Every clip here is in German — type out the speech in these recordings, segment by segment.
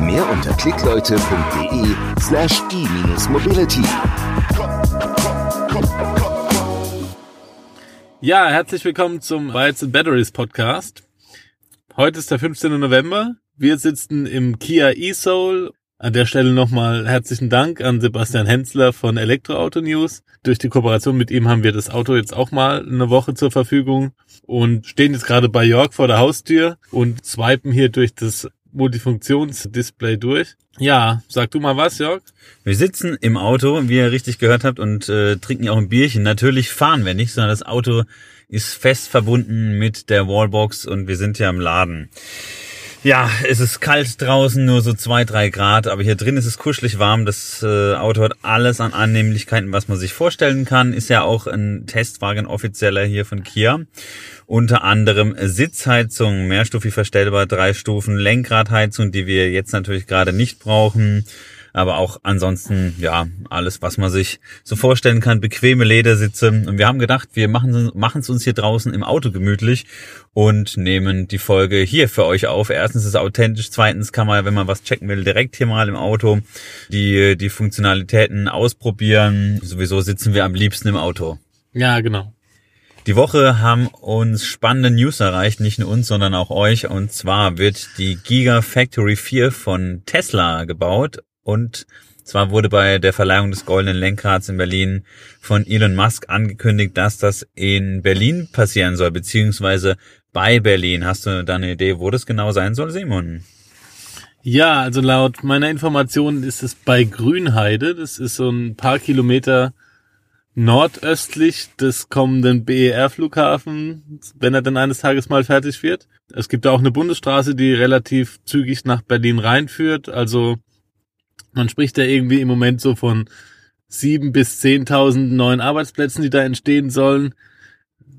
Mehr unter klickleute.de slash e-mobility. Ja, herzlich willkommen zum Bytes and Batteries Podcast. Heute ist der 15. November. Wir sitzen im Kia e-Soul an der Stelle nochmal herzlichen Dank an Sebastian Hensler von Elektroauto News. Durch die Kooperation mit ihm haben wir das Auto jetzt auch mal eine Woche zur Verfügung und stehen jetzt gerade bei York vor der Haustür und swipen hier durch das Multifunktionsdisplay durch. Ja, sag du mal was, Jörg? Wir sitzen im Auto, wie ihr richtig gehört habt, und äh, trinken auch ein Bierchen. Natürlich fahren wir nicht, sondern das Auto ist fest verbunden mit der Wallbox und wir sind ja im Laden. Ja, es ist kalt draußen, nur so zwei, drei Grad, aber hier drin ist es kuschelig warm. Das äh, Auto hat alles an Annehmlichkeiten, was man sich vorstellen kann. Ist ja auch ein Testwagen offizieller hier von Kia. Unter anderem Sitzheizung, mehrstufig verstellbar, drei Stufen, Lenkradheizung, die wir jetzt natürlich gerade nicht brauchen aber auch ansonsten, ja, alles, was man sich so vorstellen kann, bequeme Ledersitze. Und wir haben gedacht, wir machen es uns hier draußen im Auto gemütlich und nehmen die Folge hier für euch auf. Erstens ist es authentisch, zweitens kann man, wenn man was checken will, direkt hier mal im Auto die, die Funktionalitäten ausprobieren. Sowieso sitzen wir am liebsten im Auto. Ja, genau. Die Woche haben uns spannende News erreicht, nicht nur uns, sondern auch euch. Und zwar wird die Gigafactory 4 von Tesla gebaut und zwar wurde bei der Verleihung des goldenen Lenkrads in Berlin von Elon Musk angekündigt, dass das in Berlin passieren soll, beziehungsweise bei Berlin. Hast du da eine Idee, wo das genau sein soll, Simon? Ja, also laut meiner Information ist es bei Grünheide. Das ist so ein paar Kilometer nordöstlich des kommenden BER-Flughafen, wenn er dann eines Tages mal fertig wird. Es gibt auch eine Bundesstraße, die relativ zügig nach Berlin reinführt. Also man spricht da irgendwie im Moment so von sieben bis zehntausend neuen Arbeitsplätzen, die da entstehen sollen.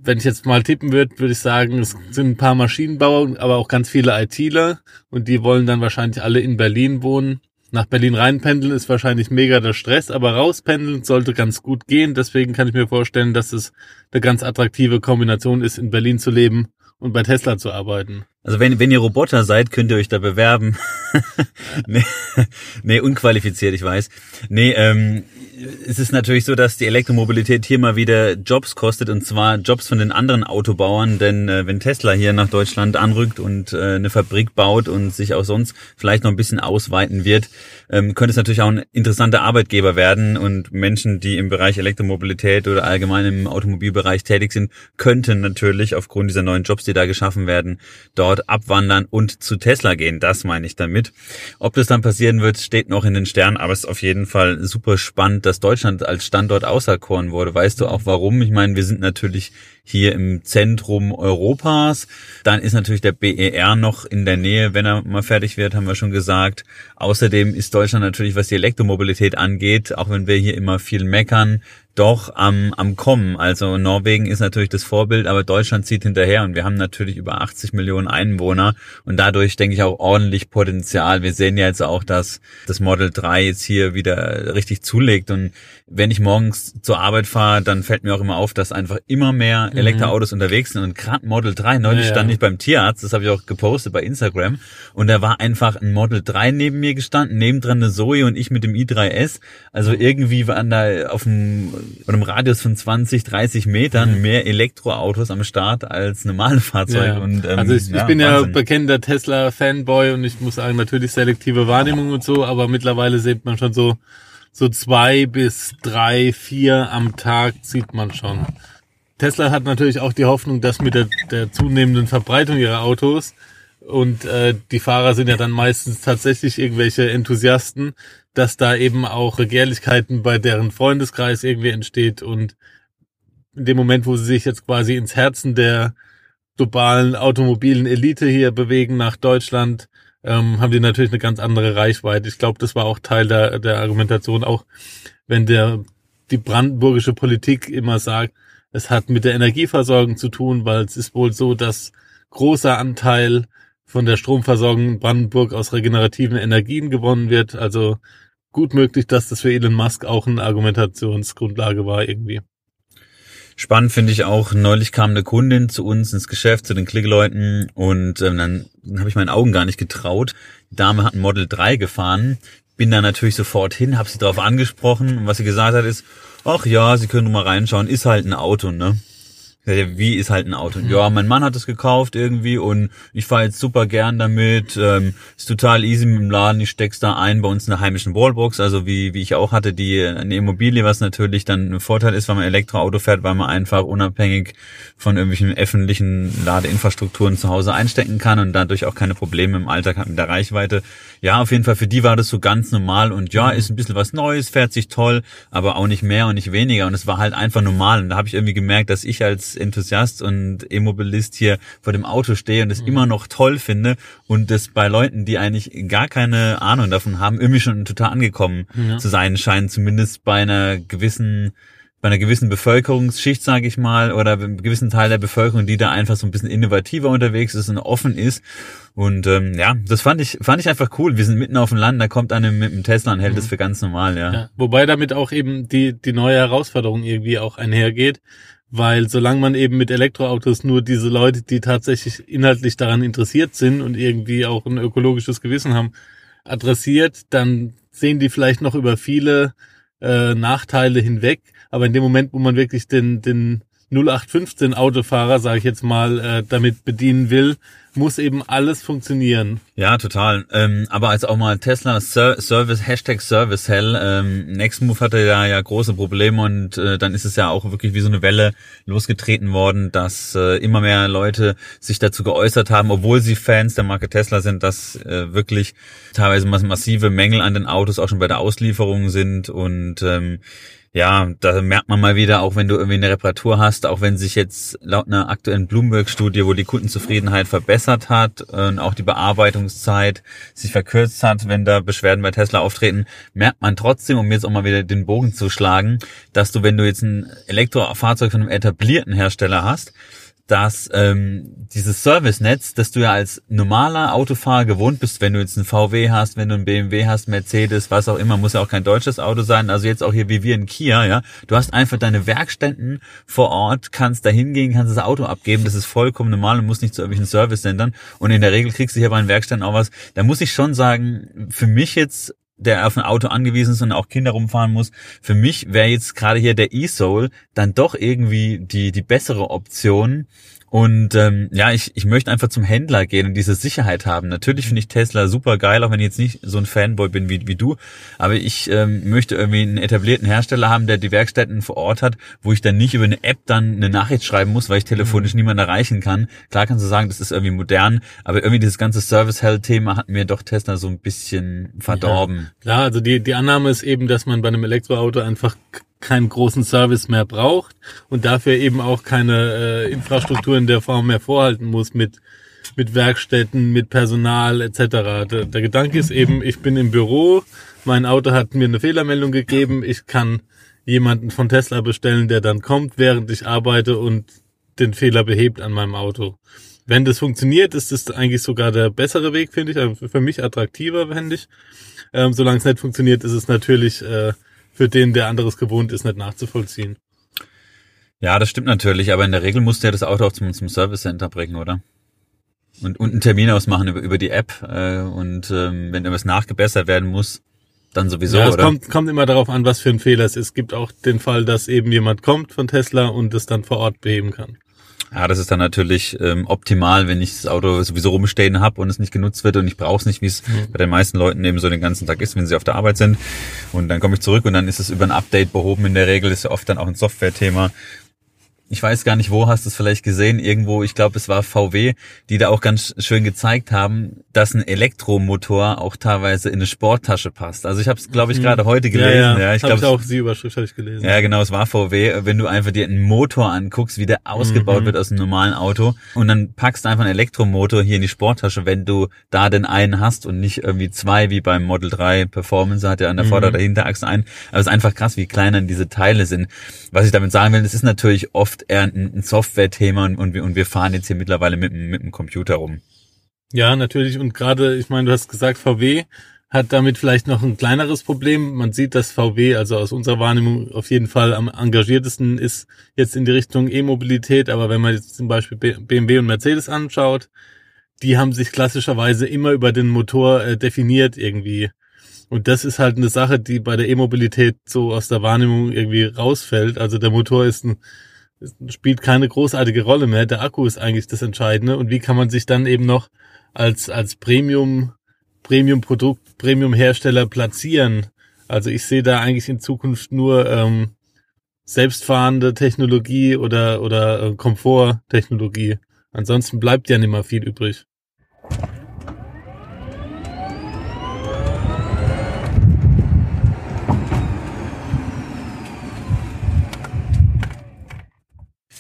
Wenn ich jetzt mal tippen würde, würde ich sagen, es sind ein paar Maschinenbauer, aber auch ganz viele ITler und die wollen dann wahrscheinlich alle in Berlin wohnen. Nach Berlin reinpendeln ist wahrscheinlich mega der Stress, aber rauspendeln sollte ganz gut gehen. Deswegen kann ich mir vorstellen, dass es eine ganz attraktive Kombination ist, in Berlin zu leben und bei Tesla zu arbeiten. Also wenn, wenn ihr Roboter seid, könnt ihr euch da bewerben. nee, nee, unqualifiziert, ich weiß. Nee, ähm, es ist natürlich so, dass die Elektromobilität hier mal wieder Jobs kostet und zwar Jobs von den anderen Autobauern, denn äh, wenn Tesla hier nach Deutschland anrückt und äh, eine Fabrik baut und sich auch sonst vielleicht noch ein bisschen ausweiten wird, ähm, könnte es natürlich auch ein interessanter Arbeitgeber werden und Menschen, die im Bereich Elektromobilität oder allgemein im Automobilbereich tätig sind, könnten natürlich aufgrund dieser neuen Jobs, die da geschaffen werden, dort abwandern und zu Tesla gehen. Das meine ich damit. Ob das dann passieren wird, steht noch in den Sternen, aber es ist auf jeden Fall super spannend, dass Deutschland als Standort auserkoren wurde. Weißt du auch warum? Ich meine, wir sind natürlich hier im Zentrum Europas. Dann ist natürlich der BER noch in der Nähe, wenn er mal fertig wird, haben wir schon gesagt. Außerdem ist Deutschland natürlich, was die Elektromobilität angeht, auch wenn wir hier immer viel meckern, doch am, am Kommen. Also Norwegen ist natürlich das Vorbild, aber Deutschland zieht hinterher und wir haben natürlich über 80 Millionen Einwohner und dadurch denke ich auch ordentlich Potenzial. Wir sehen ja jetzt auch, dass das Model 3 jetzt hier wieder richtig zulegt und wenn ich morgens zur Arbeit fahre, dann fällt mir auch immer auf, dass einfach immer mehr mhm. Elektroautos mhm. unterwegs sind und gerade Model 3, neulich ja, stand ich beim Tierarzt, das habe ich auch gepostet bei Instagram und da war einfach ein Model 3 neben mir gestanden, nebendran eine Zoe und ich mit dem i3S. Also irgendwie waren da auf dem und im Radius von 20, 30 Metern mhm. mehr Elektroautos am Start als normale Fahrzeuge. Ja. Und, ähm, also ich, ja, ich bin Wahnsinn. ja bekennender Tesla-Fanboy und ich muss sagen, natürlich selektive Wahrnehmung und so, aber mittlerweile sieht man schon so, so zwei bis drei, vier am Tag sieht man schon. Tesla hat natürlich auch die Hoffnung, dass mit der, der zunehmenden Verbreitung ihrer Autos und äh, die Fahrer sind ja dann meistens tatsächlich irgendwelche Enthusiasten, dass da eben auch Regerlichkeiten bei deren Freundeskreis irgendwie entsteht und in dem Moment, wo sie sich jetzt quasi ins Herzen der globalen automobilen Elite hier bewegen nach Deutschland, ähm, haben die natürlich eine ganz andere Reichweite. Ich glaube, das war auch Teil der, der Argumentation, auch wenn der die brandenburgische Politik immer sagt, es hat mit der Energieversorgung zu tun, weil es ist wohl so, dass großer Anteil von der Stromversorgung in Brandenburg aus regenerativen Energien gewonnen wird. Also gut möglich, dass das für Elon Musk auch eine Argumentationsgrundlage war irgendwie. Spannend finde ich auch, neulich kam eine Kundin zu uns ins Geschäft, zu den Klickleuten und ähm, dann, habe ich meinen Augen gar nicht getraut. Die Dame hat ein Model 3 gefahren, bin da natürlich sofort hin, habe sie darauf angesprochen und was sie gesagt hat ist, ach ja, Sie können mal reinschauen, ist halt ein Auto, ne? Wie ist halt ein Auto? Mhm. Ja, mein Mann hat es gekauft irgendwie und ich fahre jetzt super gern damit. Ähm, ist total easy mit dem Laden. Ich steck's da ein bei uns in der heimischen Wallbox, also wie, wie ich auch hatte, die eine Immobilie, was natürlich dann ein Vorteil ist, wenn man Elektroauto fährt, weil man einfach unabhängig von irgendwelchen öffentlichen Ladeinfrastrukturen zu Hause einstecken kann und dadurch auch keine Probleme im Alltag hat mit der Reichweite. Ja, auf jeden Fall für die war das so ganz normal und ja, mhm. ist ein bisschen was Neues, fährt sich toll, aber auch nicht mehr und nicht weniger und es war halt einfach normal und da habe ich irgendwie gemerkt, dass ich als Enthusiast und Immobilist hier vor dem Auto stehe und es mhm. immer noch toll finde und das bei Leuten, die eigentlich gar keine Ahnung davon haben, irgendwie schon total angekommen ja. zu sein scheint, zumindest bei einer gewissen bei einer gewissen Bevölkerungsschicht, sage ich mal, oder einem gewissen Teil der Bevölkerung, die da einfach so ein bisschen innovativer unterwegs ist und offen ist. Und ähm, ja, das fand ich fand ich einfach cool. Wir sind mitten auf dem Land, da kommt einer mit einem Tesla und hält mhm. das für ganz normal, ja. ja. Wobei damit auch eben die die neue Herausforderung irgendwie auch einhergeht, weil solange man eben mit Elektroautos nur diese Leute, die tatsächlich inhaltlich daran interessiert sind und irgendwie auch ein ökologisches Gewissen haben, adressiert, dann sehen die vielleicht noch über viele äh, Nachteile hinweg. Aber in dem Moment, wo man wirklich den, den 0815 Autofahrer, sage ich jetzt mal, äh, damit bedienen will, muss eben alles funktionieren. Ja, total. Ähm, aber als auch mal Tesla Service, Hashtag Service Hell, ähm, Nextmove hatte da ja große Probleme und äh, dann ist es ja auch wirklich wie so eine Welle losgetreten worden, dass äh, immer mehr Leute sich dazu geäußert haben, obwohl sie Fans der Marke Tesla sind, dass äh, wirklich teilweise massive Mängel an den Autos auch schon bei der Auslieferung sind und ähm, ja, da merkt man mal wieder, auch wenn du irgendwie eine Reparatur hast, auch wenn sich jetzt laut einer aktuellen Bloomberg-Studie, wo die Kundenzufriedenheit verbessert hat und auch die Bearbeitungszeit sich verkürzt hat, wenn da Beschwerden bei Tesla auftreten, merkt man trotzdem, um jetzt auch mal wieder den Bogen zu schlagen, dass du, wenn du jetzt ein Elektrofahrzeug von einem etablierten Hersteller hast, dass ähm, dieses Servicenetz, das du ja als normaler Autofahrer gewohnt bist, wenn du jetzt einen VW hast, wenn du einen BMW hast, Mercedes, was auch immer, muss ja auch kein deutsches Auto sein, also jetzt auch hier wie wir in Kia, ja, du hast einfach deine Werkstätten vor Ort, kannst da hingehen, kannst das Auto abgeben, das ist vollkommen normal und musst nicht zu irgendwelchen Service-Centern und in der Regel kriegst du hier bei den Werkstätten auch was, da muss ich schon sagen, für mich jetzt der auf ein Auto angewiesen ist und auch Kinder rumfahren muss. Für mich wäre jetzt gerade hier der E-Soul dann doch irgendwie die, die bessere Option, und ähm, ja, ich, ich möchte einfach zum Händler gehen und diese Sicherheit haben. Natürlich finde ich Tesla super geil, auch wenn ich jetzt nicht so ein Fanboy bin wie, wie du. Aber ich ähm, möchte irgendwie einen etablierten Hersteller haben, der die Werkstätten vor Ort hat, wo ich dann nicht über eine App dann eine Nachricht schreiben muss, weil ich telefonisch mhm. niemanden erreichen kann. Klar kannst du sagen, das ist irgendwie modern, aber irgendwie dieses ganze Service-Hell-Thema hat mir doch Tesla so ein bisschen verdorben. Ja, klar, also die, die Annahme ist eben, dass man bei einem Elektroauto einfach keinen großen Service mehr braucht und dafür eben auch keine äh, Infrastruktur in der Form mehr vorhalten muss mit mit Werkstätten, mit Personal etc. Der, der Gedanke ist eben, ich bin im Büro, mein Auto hat mir eine Fehlermeldung gegeben, ich kann jemanden von Tesla bestellen, der dann kommt, während ich arbeite und den Fehler behebt an meinem Auto. Wenn das funktioniert, ist das eigentlich sogar der bessere Weg, finde ich, also für mich attraktiver, finde ich. Ähm, solange es nicht funktioniert, ist es natürlich äh, für den, der anderes gewohnt ist, nicht nachzuvollziehen. Ja, das stimmt natürlich, aber in der Regel musst du ja das Auto auch zum, zum Service Center bringen, oder? Und, und einen Termin ausmachen über, über die App äh, und ähm, wenn irgendwas nachgebessert werden muss, dann sowieso, ja, es oder? Kommt, kommt immer darauf an, was für ein Fehler es ist. Es gibt auch den Fall, dass eben jemand kommt von Tesla und es dann vor Ort beheben kann. Ja, das ist dann natürlich ähm, optimal, wenn ich das Auto sowieso rumstehen habe und es nicht genutzt wird und ich brauche es nicht, wie es mhm. bei den meisten Leuten eben so den ganzen Tag ist, wenn sie auf der Arbeit sind. Und dann komme ich zurück und dann ist es über ein Update behoben. In der Regel ist ja oft dann auch ein Software-Thema. Ich weiß gar nicht wo, hast du es vielleicht gesehen, irgendwo, ich glaube es war VW, die da auch ganz schön gezeigt haben, dass ein Elektromotor auch teilweise in eine Sporttasche passt. Also ich habe es, glaube ich, mhm. gerade heute gelesen. Ja, ja. ja ich glaube auch die Überschrift habe ich gelesen. Ja, genau, es war VW. Wenn du einfach dir einen Motor anguckst, wie der ausgebaut mhm. wird aus einem normalen Auto und dann packst du einfach einen Elektromotor hier in die Sporttasche, wenn du da den einen hast und nicht irgendwie zwei wie beim Model 3 Performance, hat ja an der mhm. Vorder- oder Hinterachse ein. Aber es ist einfach krass, wie klein dann diese Teile sind. Was ich damit sagen will, es ist natürlich oft eher ein, Software-Thema und, und, wir, und wir fahren jetzt hier mittlerweile mit, mit dem Computer rum. Ja, natürlich. Und gerade, ich meine, du hast gesagt, VW hat damit vielleicht noch ein kleineres Problem. Man sieht, dass VW, also aus unserer Wahrnehmung, auf jeden Fall am engagiertesten ist jetzt in die Richtung E-Mobilität. Aber wenn man jetzt zum Beispiel BMW und Mercedes anschaut, die haben sich klassischerweise immer über den Motor äh, definiert irgendwie. Und das ist halt eine Sache, die bei der E-Mobilität so aus der Wahrnehmung irgendwie rausfällt. Also der Motor ist ein, spielt keine großartige Rolle mehr. Der Akku ist eigentlich das Entscheidende. Und wie kann man sich dann eben noch als, als Premium, Premium-Produkt, Premium-Hersteller platzieren? Also ich sehe da eigentlich in Zukunft nur ähm, selbstfahrende Technologie oder, oder äh, Komforttechnologie. Ansonsten bleibt ja nicht mehr viel übrig.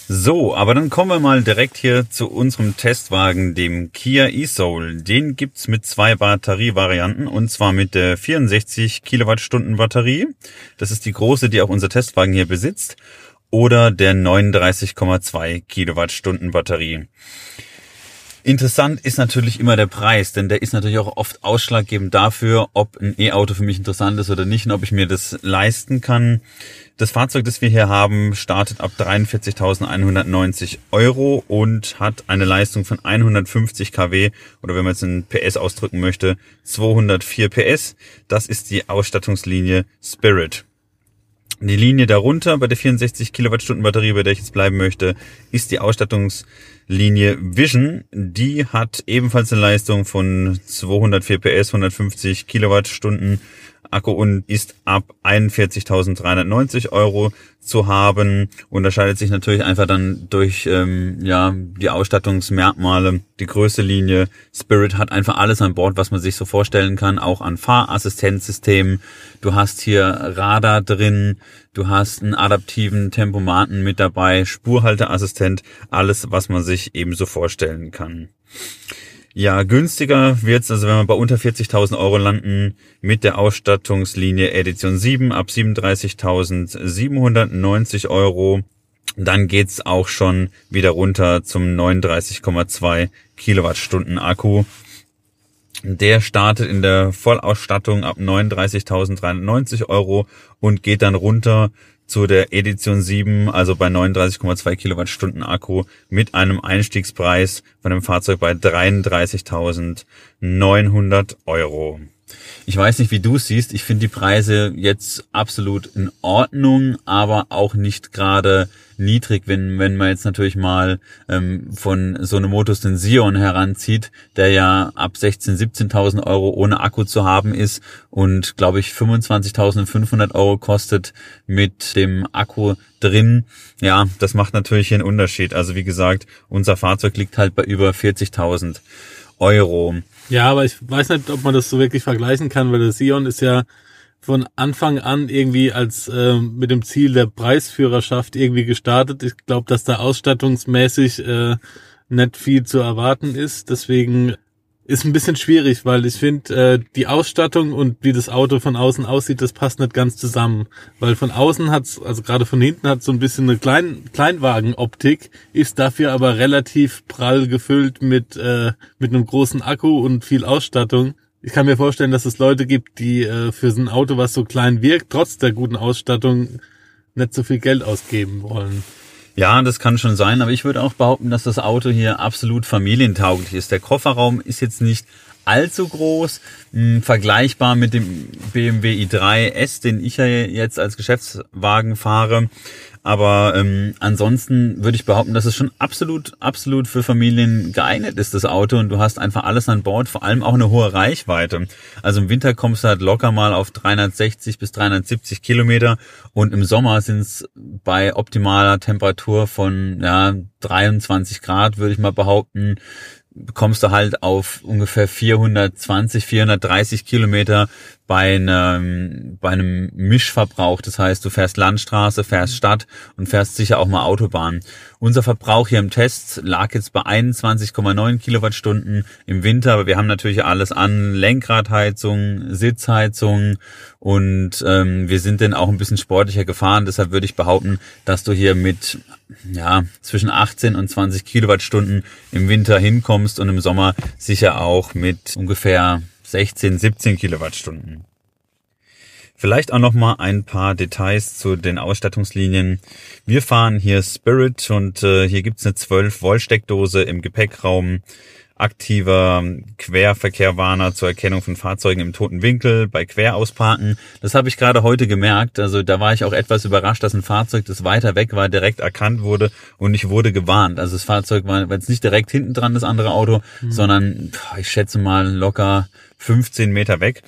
So, aber dann kommen wir mal direkt hier zu unserem Testwagen, dem Kia e-Soul. Den gibt's mit zwei Batterievarianten und zwar mit der 64 Kilowattstunden Batterie. Das ist die große, die auch unser Testwagen hier besitzt. Oder der 39,2 Kilowattstunden Batterie. Interessant ist natürlich immer der Preis, denn der ist natürlich auch oft ausschlaggebend dafür, ob ein E-Auto für mich interessant ist oder nicht und ob ich mir das leisten kann. Das Fahrzeug, das wir hier haben, startet ab 43.190 Euro und hat eine Leistung von 150 kW oder wenn man es in PS ausdrücken möchte, 204 PS. Das ist die Ausstattungslinie Spirit. Die Linie darunter bei der 64 Kilowattstunden Batterie, bei der ich jetzt bleiben möchte, ist die Ausstattungslinie Vision. Die hat ebenfalls eine Leistung von 204 PS, 150 Kilowattstunden Akku und ist ab 41.390 Euro zu haben. Unterscheidet sich natürlich einfach dann durch ähm, ja die Ausstattungsmerkmale. Die größte Linie Spirit hat einfach alles an Bord, was man sich so vorstellen kann, auch an Fahrassistenzsystemen. Du hast hier Radar drin, du hast einen adaptiven Tempomaten mit dabei, Spurhalteassistent, alles, was man sich ebenso vorstellen kann. Ja, günstiger wird's, also wenn wir bei unter 40.000 Euro landen, mit der Ausstattungslinie Edition 7 ab 37.790 Euro. Dann geht's auch schon wieder runter zum 39,2 Kilowattstunden Akku. Der startet in der Vollausstattung ab 39.390 Euro und geht dann runter zu der Edition 7, also bei 39,2 Kilowattstunden Akku mit einem Einstiegspreis von dem Fahrzeug bei 33.900 Euro. Ich weiß nicht, wie du es siehst. Ich finde die Preise jetzt absolut in Ordnung, aber auch nicht gerade niedrig, wenn, wenn man jetzt natürlich mal ähm, von so einem Motus den Sion heranzieht, der ja ab 16.000, 17.000 Euro ohne Akku zu haben ist und glaube ich 25.500 Euro kostet mit dem Akku drin. Ja, das macht natürlich einen Unterschied. Also wie gesagt, unser Fahrzeug liegt halt bei über 40.000 Euro. Ja, aber ich weiß nicht, ob man das so wirklich vergleichen kann, weil der Sion ist ja von Anfang an irgendwie als äh, mit dem Ziel der Preisführerschaft irgendwie gestartet. Ich glaube, dass da ausstattungsmäßig äh, nicht viel zu erwarten ist. Deswegen ist ein bisschen schwierig, weil ich finde, äh, die Ausstattung und wie das Auto von außen aussieht, das passt nicht ganz zusammen. Weil von außen hat's, also gerade von hinten hat so ein bisschen eine Klein Kleinwagen-Optik, ist dafür aber relativ prall gefüllt mit, äh, mit einem großen Akku und viel Ausstattung. Ich kann mir vorstellen, dass es Leute gibt, die äh, für so ein Auto, was so klein wirkt, trotz der guten Ausstattung, nicht so viel Geld ausgeben wollen. Ja, das kann schon sein, aber ich würde auch behaupten, dass das Auto hier absolut familientauglich ist. Der Kofferraum ist jetzt nicht allzu groß, mh, vergleichbar mit dem BMW i3 S, den ich ja jetzt als Geschäftswagen fahre. Aber ähm, ansonsten würde ich behaupten, dass es schon absolut, absolut für Familien geeignet ist, das Auto. Und du hast einfach alles an Bord, vor allem auch eine hohe Reichweite. Also im Winter kommst du halt locker mal auf 360 bis 370 Kilometer und im Sommer sind es bei optimaler Temperatur von ja, 23 Grad, würde ich mal behaupten, kommst du halt auf ungefähr 420, 430 Kilometer bei einem, bei einem Mischverbrauch. Das heißt, du fährst Landstraße, fährst Stadt und fährst sicher auch mal Autobahn. Unser Verbrauch hier im Test lag jetzt bei 21,9 Kilowattstunden im Winter, aber wir haben natürlich alles an Lenkradheizung, Sitzheizung und ähm, wir sind dann auch ein bisschen sportlicher gefahren. Deshalb würde ich behaupten, dass du hier mit ja zwischen 18 und 20 Kilowattstunden im Winter hinkommst und im Sommer sicher auch mit ungefähr 16, 17 Kilowattstunden. Vielleicht auch noch mal ein paar Details zu den Ausstattungslinien. Wir fahren hier Spirit und äh, hier gibt's eine 12 Volt Steckdose im Gepäckraum, aktiver Querverkehrwarner zur Erkennung von Fahrzeugen im toten Winkel bei Querausparken. Das habe ich gerade heute gemerkt. Also da war ich auch etwas überrascht, dass ein Fahrzeug, das weiter weg war, direkt erkannt wurde und ich wurde gewarnt. Also das Fahrzeug war jetzt nicht direkt hinten dran, das andere Auto, mhm. sondern ich schätze mal locker 15 Meter weg.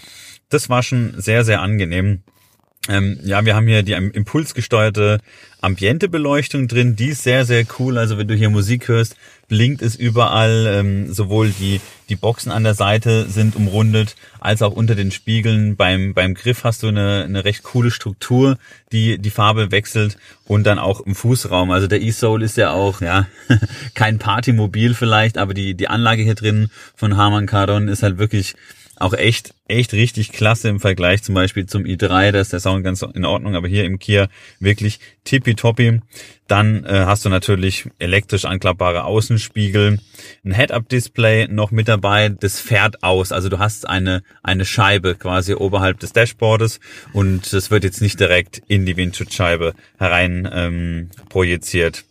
Das war schon sehr, sehr angenehm. Ähm, ja, wir haben hier die impulsgesteuerte Ambientebeleuchtung drin, die ist sehr, sehr cool. Also wenn du hier Musik hörst, blinkt es überall. Ähm, sowohl die, die Boxen an der Seite sind umrundet, als auch unter den Spiegeln. Beim, beim Griff hast du eine, eine recht coole Struktur, die die Farbe wechselt und dann auch im Fußraum. Also der E-Soul ist ja auch, ja, kein Partymobil vielleicht, aber die, die Anlage hier drin von Harman Kardon ist halt wirklich auch echt, echt richtig klasse im Vergleich zum Beispiel zum i3, da ist der Sound ganz in Ordnung, aber hier im Kia wirklich tippitoppi. Dann äh, hast du natürlich elektrisch anklappbare Außenspiegel, ein Head-Up-Display noch mit dabei, das fährt aus, also du hast eine, eine Scheibe quasi oberhalb des Dashboardes und das wird jetzt nicht direkt in die Windschutzscheibe herein ähm, projiziert.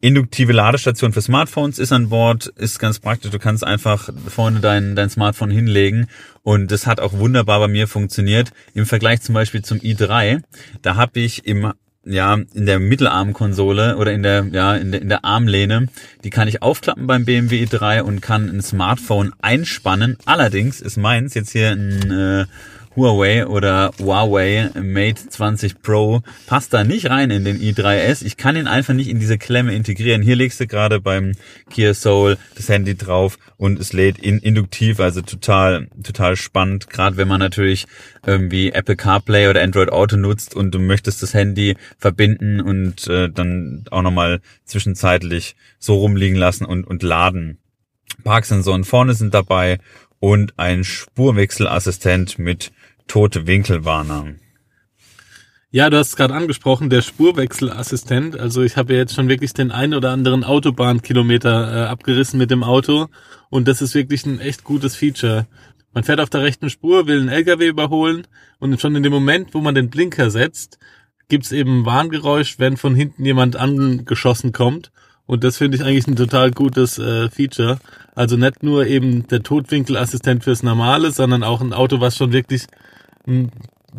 Induktive Ladestation für Smartphones ist an Bord, ist ganz praktisch. Du kannst einfach vorne dein, dein Smartphone hinlegen und das hat auch wunderbar bei mir funktioniert. Im Vergleich zum Beispiel zum i3, da habe ich im ja, in der Mittelarmkonsole oder in der, ja, in der, in der Armlehne, die kann ich aufklappen beim BMW i3 und kann ein Smartphone einspannen. Allerdings ist meins jetzt hier ein äh, Huawei oder Huawei Mate 20 Pro passt da nicht rein in den i3S. Ich kann ihn einfach nicht in diese Klemme integrieren. Hier legst du gerade beim Kia Soul das Handy drauf und es lädt in, induktiv, also total, total spannend. Gerade wenn man natürlich irgendwie Apple CarPlay oder Android Auto nutzt und du möchtest das Handy verbinden und äh, dann auch nochmal zwischenzeitlich so rumliegen lassen und, und laden. Parksensoren vorne sind dabei und ein Spurwechselassistent mit tote Winkelwarner. Ja, du hast es gerade angesprochen, der Spurwechselassistent. Also ich habe ja jetzt schon wirklich den einen oder anderen Autobahnkilometer äh, abgerissen mit dem Auto und das ist wirklich ein echt gutes Feature. Man fährt auf der rechten Spur, will einen LKW überholen und schon in dem Moment, wo man den Blinker setzt, gibt's eben ein Warngeräusch, wenn von hinten jemand angeschossen kommt. Und das finde ich eigentlich ein total gutes äh, Feature. Also nicht nur eben der Totwinkelassistent fürs Normale, sondern auch ein Auto, was schon wirklich ein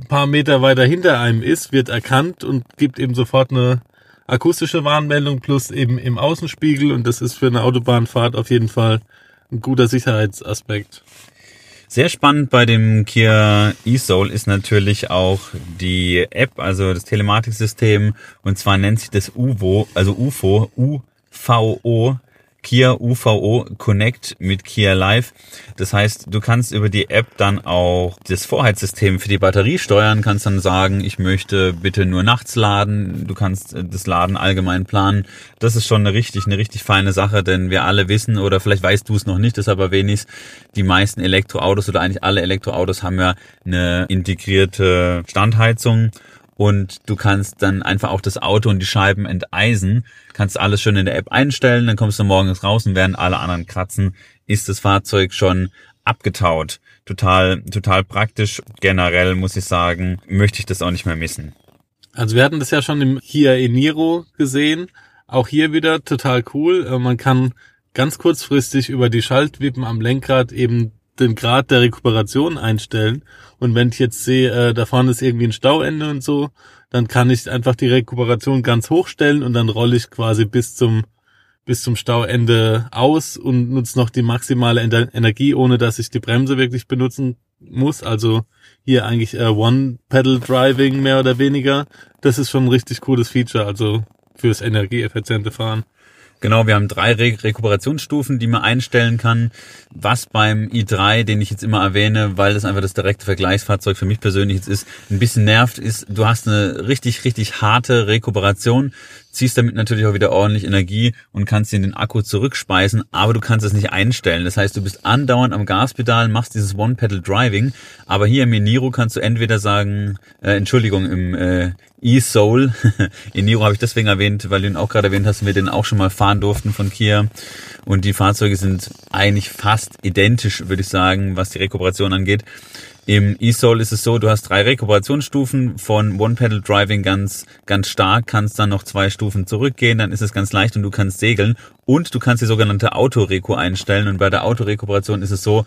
paar Meter weiter hinter einem ist, wird erkannt und gibt eben sofort eine akustische Warnmeldung plus eben im Außenspiegel und das ist für eine Autobahnfahrt auf jeden Fall ein guter Sicherheitsaspekt. Sehr spannend bei dem Kia eSoul ist natürlich auch die App, also das Telematiksystem und zwar nennt sich das UVO, also UFO, UVO Kia UVO Connect mit Kia Live. Das heißt, du kannst über die App dann auch das Vorheizsystem für die Batterie steuern, kannst dann sagen, ich möchte bitte nur nachts laden. Du kannst äh, das Laden allgemein planen. Das ist schon eine richtig, eine richtig feine Sache, denn wir alle wissen, oder vielleicht weißt du es noch nicht, deshalb erwähne ich die meisten Elektroautos oder eigentlich alle Elektroautos haben ja eine integrierte Standheizung und du kannst dann einfach auch das Auto und die Scheiben enteisen, kannst alles schon in der App einstellen, dann kommst du morgens raus und während alle anderen kratzen, ist das Fahrzeug schon abgetaut. Total, total praktisch. Generell muss ich sagen, möchte ich das auch nicht mehr missen. Also wir hatten das ja schon im Kia Eniro gesehen. Auch hier wieder total cool. Äh, man kann ganz kurzfristig über die Schaltwippen am Lenkrad eben den Grad der Rekuperation einstellen. Und wenn ich jetzt sehe, äh, da vorne ist irgendwie ein Stauende und so, dann kann ich einfach die Rekuperation ganz hochstellen und dann rolle ich quasi bis zum bis zum Stauende aus und nutze noch die maximale Energie, ohne dass ich die Bremse wirklich benutzen muss. Also hier eigentlich äh, One-Pedal-Driving mehr oder weniger. Das ist schon ein richtig cooles Feature, also fürs energieeffiziente Fahren. Genau, wir haben drei Re Rekuperationsstufen, die man einstellen kann. Was beim i3, den ich jetzt immer erwähne, weil das einfach das direkte Vergleichsfahrzeug für mich persönlich jetzt ist, ein bisschen nervt, ist, du hast eine richtig, richtig harte Rekuperation ziehst damit natürlich auch wieder ordentlich Energie und kannst in den Akku zurückspeisen, aber du kannst es nicht einstellen. Das heißt, du bist andauernd am Gaspedal, machst dieses One-Pedal-Driving, aber hier im Niro kannst du entweder sagen, äh, Entschuldigung, im äh, E-Soul, in Niro habe ich deswegen erwähnt, weil du ihn auch gerade erwähnt hast wir den auch schon mal fahren durften von Kia und die Fahrzeuge sind eigentlich fast identisch, würde ich sagen, was die Rekuperation angeht. Im eSoul ist es so, du hast drei Rekuperationsstufen von One-Pedal Driving ganz, ganz stark, kannst dann noch zwei Stufen zurückgehen, dann ist es ganz leicht und du kannst segeln. Und du kannst die sogenannte Autoreku einstellen. Und bei der Autorekuperation ist es so,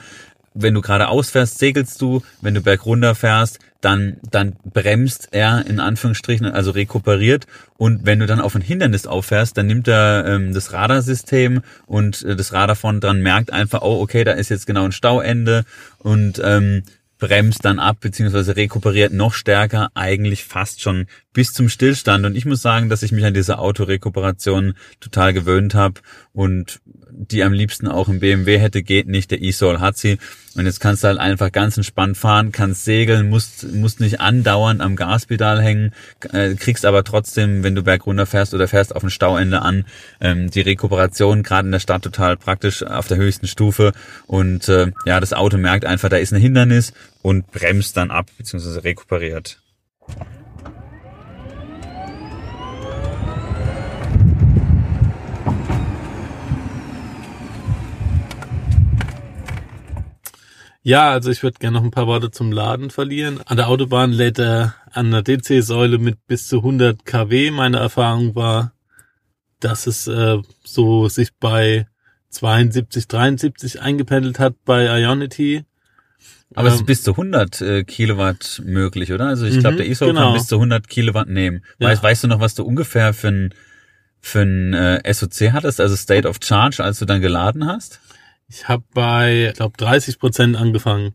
wenn du gerade ausfährst, segelst du, wenn du bergunter fährst, dann, dann bremst er in Anführungsstrichen, also rekuperiert. Und wenn du dann auf ein Hindernis auffährst, dann nimmt er ähm, das Radarsystem und äh, das Radar von dran merkt einfach, oh, okay, da ist jetzt genau ein Stauende. Und ähm, bremst dann ab, beziehungsweise rekuperiert noch stärker, eigentlich fast schon bis zum Stillstand. Und ich muss sagen, dass ich mich an diese Autorekuperation total gewöhnt habe und die am liebsten auch im BMW hätte, geht nicht. Der E-Soul hat sie. Und jetzt kannst du halt einfach ganz entspannt fahren, kannst segeln, musst, musst nicht andauernd am Gaspedal hängen, äh, kriegst aber trotzdem, wenn du bergunter fährst oder fährst auf ein Stauende an, ähm, die Rekuperation gerade in der Stadt total praktisch auf der höchsten Stufe. Und äh, ja, das Auto merkt einfach, da ist ein Hindernis und bremst dann ab, beziehungsweise rekuperiert. Ja, also ich würde gerne noch ein paar Worte zum Laden verlieren. An der Autobahn lädt er an der DC-Säule mit bis zu 100 kW. Meine Erfahrung war, dass es äh, so sich bei 72, 73 eingependelt hat bei Ionity. Aber ähm, es ist ähm, bis zu 100 äh, Kilowatt möglich, oder? Also ich glaube, der ISO genau. kann bis zu 100 Kilowatt nehmen. Ja. Weißt, weißt du noch, was du ungefähr für ein, für ein äh, SOC hattest, also State of Charge, als du dann geladen hast? Ich habe bei, ich glaube, 30 Prozent angefangen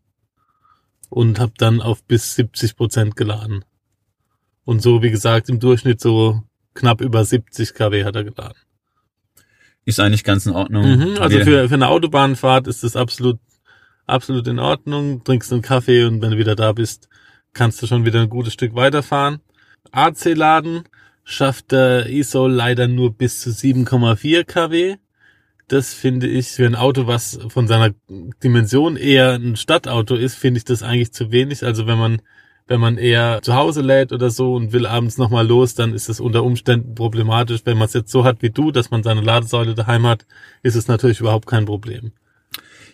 und habe dann auf bis 70 Prozent geladen. Und so, wie gesagt, im Durchschnitt so knapp über 70 kW hat er geladen. Ist eigentlich ganz in Ordnung. Mhm, also für, für eine Autobahnfahrt ist das absolut, absolut in Ordnung. Trinkst einen Kaffee und wenn du wieder da bist, kannst du schon wieder ein gutes Stück weiterfahren. AC-Laden schafft der ESOL leider nur bis zu 7,4 kW das finde ich für ein Auto, was von seiner Dimension eher ein Stadtauto ist, finde ich das eigentlich zu wenig. Also wenn man wenn man eher zu Hause lädt oder so und will abends nochmal los, dann ist es unter Umständen problematisch. Wenn man es jetzt so hat wie du, dass man seine Ladesäule daheim hat, ist es natürlich überhaupt kein Problem.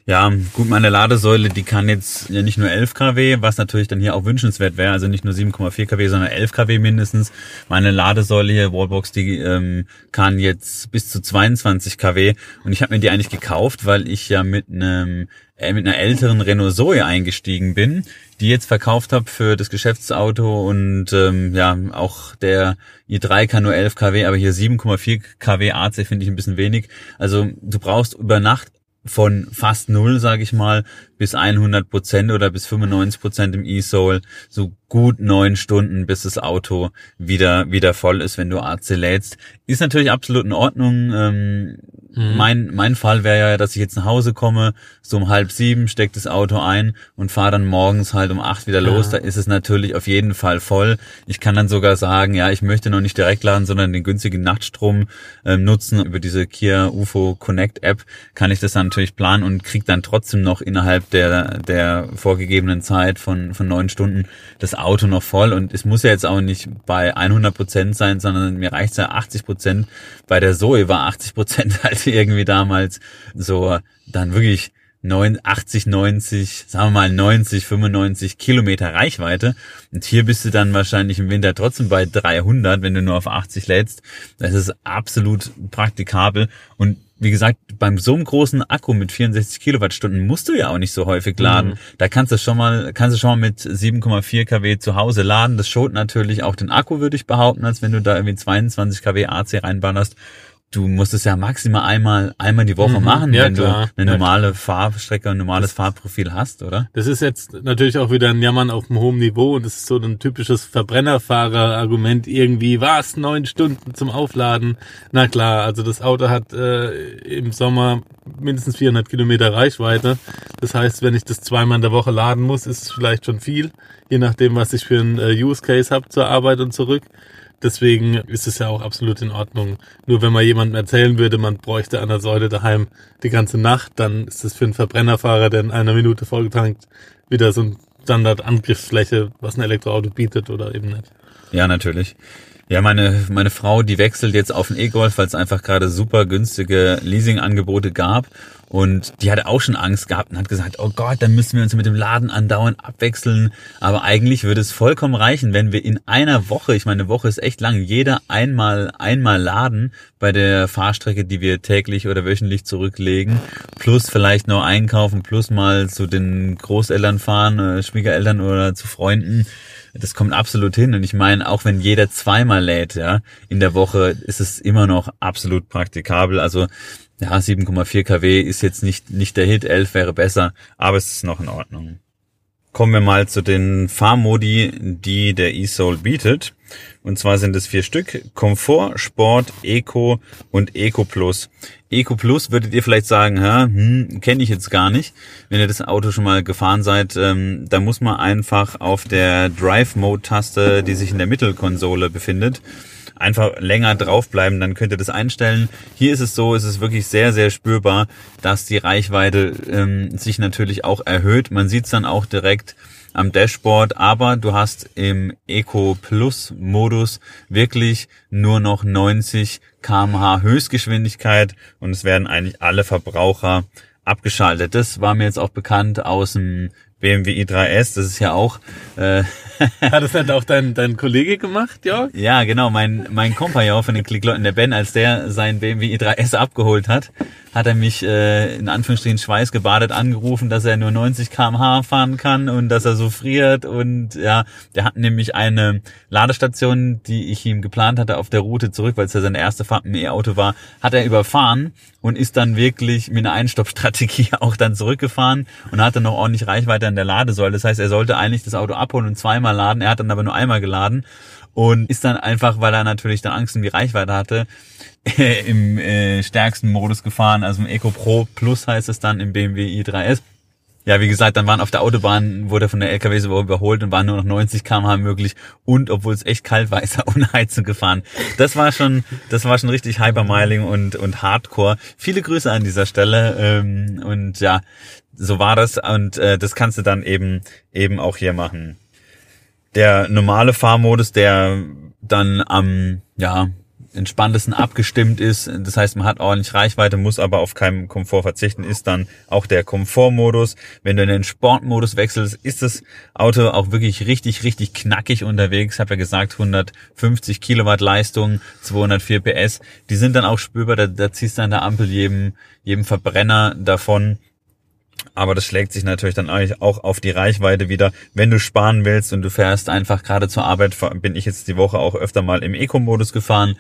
Ja, gut, meine Ladesäule, die kann jetzt ja nicht nur 11 kW, was natürlich dann hier auch wünschenswert wäre, also nicht nur 7,4 kW, sondern 11 kW mindestens. Meine Ladesäule hier, Wallbox, die ähm, kann jetzt bis zu 22 kW und ich habe mir die eigentlich gekauft, weil ich ja mit einem äh, mit einer älteren Renault Zoe eingestiegen bin, die jetzt verkauft habe für das Geschäftsauto und ähm, ja, auch der i3 kann nur 11 kW, aber hier 7,4 kW AC finde ich ein bisschen wenig. Also du brauchst über Nacht von fast null, sage ich mal, bis 100 Prozent oder bis 95 Prozent im E-Soul, so gut neun Stunden, bis das Auto wieder wieder voll ist, wenn du AC lädst. Ist natürlich absolut in Ordnung. Ähm, mhm. Mein mein Fall wäre ja, dass ich jetzt nach Hause komme, so um halb sieben, steck das Auto ein und fahre dann morgens halt um acht wieder los. Ja. Da ist es natürlich auf jeden Fall voll. Ich kann dann sogar sagen, ja, ich möchte noch nicht direkt laden, sondern den günstigen Nachtstrom ähm, nutzen. Über diese Kia UFO Connect App kann ich das dann natürlich planen und krieg dann trotzdem noch innerhalb der der vorgegebenen Zeit von von neun Stunden das Auto noch voll und es muss ja jetzt auch nicht bei 100 Prozent sein, sondern mir reicht ja 80 Prozent. Bei der Zoe war 80 Prozent halt irgendwie damals so dann wirklich 80, 90, sagen wir mal 90, 95 Kilometer Reichweite. Und hier bist du dann wahrscheinlich im Winter trotzdem bei 300, wenn du nur auf 80 lädst. Das ist absolut praktikabel. Und wie gesagt, beim so einem großen Akku mit 64 Kilowattstunden musst du ja auch nicht so häufig laden. Mhm. Da kannst du schon mal, kannst du schon mal mit 7,4 kW zu Hause laden. Das schont natürlich auch den Akku, würde ich behaupten, als wenn du da irgendwie 22 kW AC reinbannerst du musst es ja maximal einmal einmal die Woche mhm, machen, ja, wenn klar. du eine normale ja. Fahrstrecke, ein normales das, Fahrprofil hast, oder? Das ist jetzt natürlich auch wieder ein Jammern auf einem hohen Niveau und das ist so ein typisches Verbrennerfahrer-Argument irgendwie, was, neun Stunden zum Aufladen? Na klar, also das Auto hat äh, im Sommer mindestens 400 Kilometer Reichweite. Das heißt, wenn ich das zweimal in der Woche laden muss, ist es vielleicht schon viel, je nachdem, was ich für einen äh, Use Case habe zur Arbeit und zurück. Deswegen ist es ja auch absolut in Ordnung. Nur wenn man jemandem erzählen würde, man bräuchte an der Säule daheim die ganze Nacht, dann ist das für einen Verbrennerfahrer, der in einer Minute vollgetankt, wieder so ein Standardangriffsfläche, was ein Elektroauto bietet oder eben nicht. Ja, natürlich. Ja, meine, meine Frau, die wechselt jetzt auf den E-Golf, weil es einfach gerade super günstige Leasingangebote gab. Und die hatte auch schon Angst gehabt und hat gesagt, oh Gott, dann müssen wir uns mit dem Laden andauernd abwechseln. Aber eigentlich würde es vollkommen reichen, wenn wir in einer Woche, ich meine, eine Woche ist echt lang, jeder einmal, einmal laden bei der Fahrstrecke, die wir täglich oder wöchentlich zurücklegen, plus vielleicht noch einkaufen, plus mal zu den Großeltern fahren, äh, Schwiegereltern oder zu Freunden das kommt absolut hin. Und ich meine, auch wenn jeder zweimal lädt, ja, in der Woche, ist es immer noch absolut praktikabel. Also ja, 7,4 kW ist jetzt nicht, nicht der Hit, 11 wäre besser, aber es ist noch in Ordnung. Kommen wir mal zu den Fahrmodi, die der eSoul bietet. Und zwar sind es vier Stück. Komfort, Sport, Eco und Eco Plus. Eco Plus würdet ihr vielleicht sagen, hm, kenne ich jetzt gar nicht. Wenn ihr das Auto schon mal gefahren seid, ähm, da muss man einfach auf der Drive Mode Taste, die sich in der Mittelkonsole befindet, einfach länger draufbleiben, dann könnt ihr das einstellen. Hier ist es so, es ist wirklich sehr, sehr spürbar, dass die Reichweite ähm, sich natürlich auch erhöht. Man sieht es dann auch direkt am Dashboard, aber du hast im Eco Plus Modus wirklich nur noch 90 kmh Höchstgeschwindigkeit und es werden eigentlich alle Verbraucher abgeschaltet. Das war mir jetzt auch bekannt aus dem BMW i3S, das ist ja auch. Äh, Hat das halt auch dein, dein Kollege gemacht, Jörg? Ja, genau, mein, mein Kompagnon von den Klickleuten, der Ben, als der sein BMW i3S abgeholt hat, hat er mich äh, in Anführungsstrichen schweißgebadet angerufen, dass er nur 90 km/h fahren kann und dass er so friert und ja, der hat nämlich eine Ladestation, die ich ihm geplant hatte auf der Route zurück, weil es ja seine erste Fahrt mit dem E-Auto war, hat er überfahren und ist dann wirklich mit einer Einstoppstrategie auch dann zurückgefahren und hatte noch ordentlich Reichweite an der Ladesäule. Das heißt, er sollte eigentlich das Auto abholen und zweimal laden. Er hat dann aber nur einmal geladen und ist dann einfach, weil er natürlich dann Angst um die Reichweite hatte, im äh, stärksten Modus gefahren, also im Eco Pro Plus heißt es dann im BMW i3S. Ja, wie gesagt, dann waren auf der Autobahn, wurde von der LKW überholt und waren nur noch 90 km/h möglich und obwohl es echt kalt war, ist er ohne Heizung gefahren. Das war schon, das war schon richtig Hypermiling und, und Hardcore. Viele Grüße an dieser Stelle ähm, und ja, so war das und äh, das kannst du dann eben, eben auch hier machen. Der normale Fahrmodus, der dann am, ja, entspanntesten abgestimmt ist. Das heißt, man hat ordentlich Reichweite, muss aber auf keinen Komfort verzichten, ist dann auch der Komfortmodus. Wenn du in den Sportmodus wechselst, ist das Auto auch wirklich richtig, richtig knackig unterwegs. Ich habe ja gesagt, 150 Kilowatt Leistung, 204 PS. Die sind dann auch spürbar, da, da ziehst du an der Ampel jedem, jedem Verbrenner davon. Aber das schlägt sich natürlich dann eigentlich auch auf die Reichweite wieder. Wenn du sparen willst und du fährst einfach gerade zur Arbeit, bin ich jetzt die Woche auch öfter mal im Eco-Modus gefahren,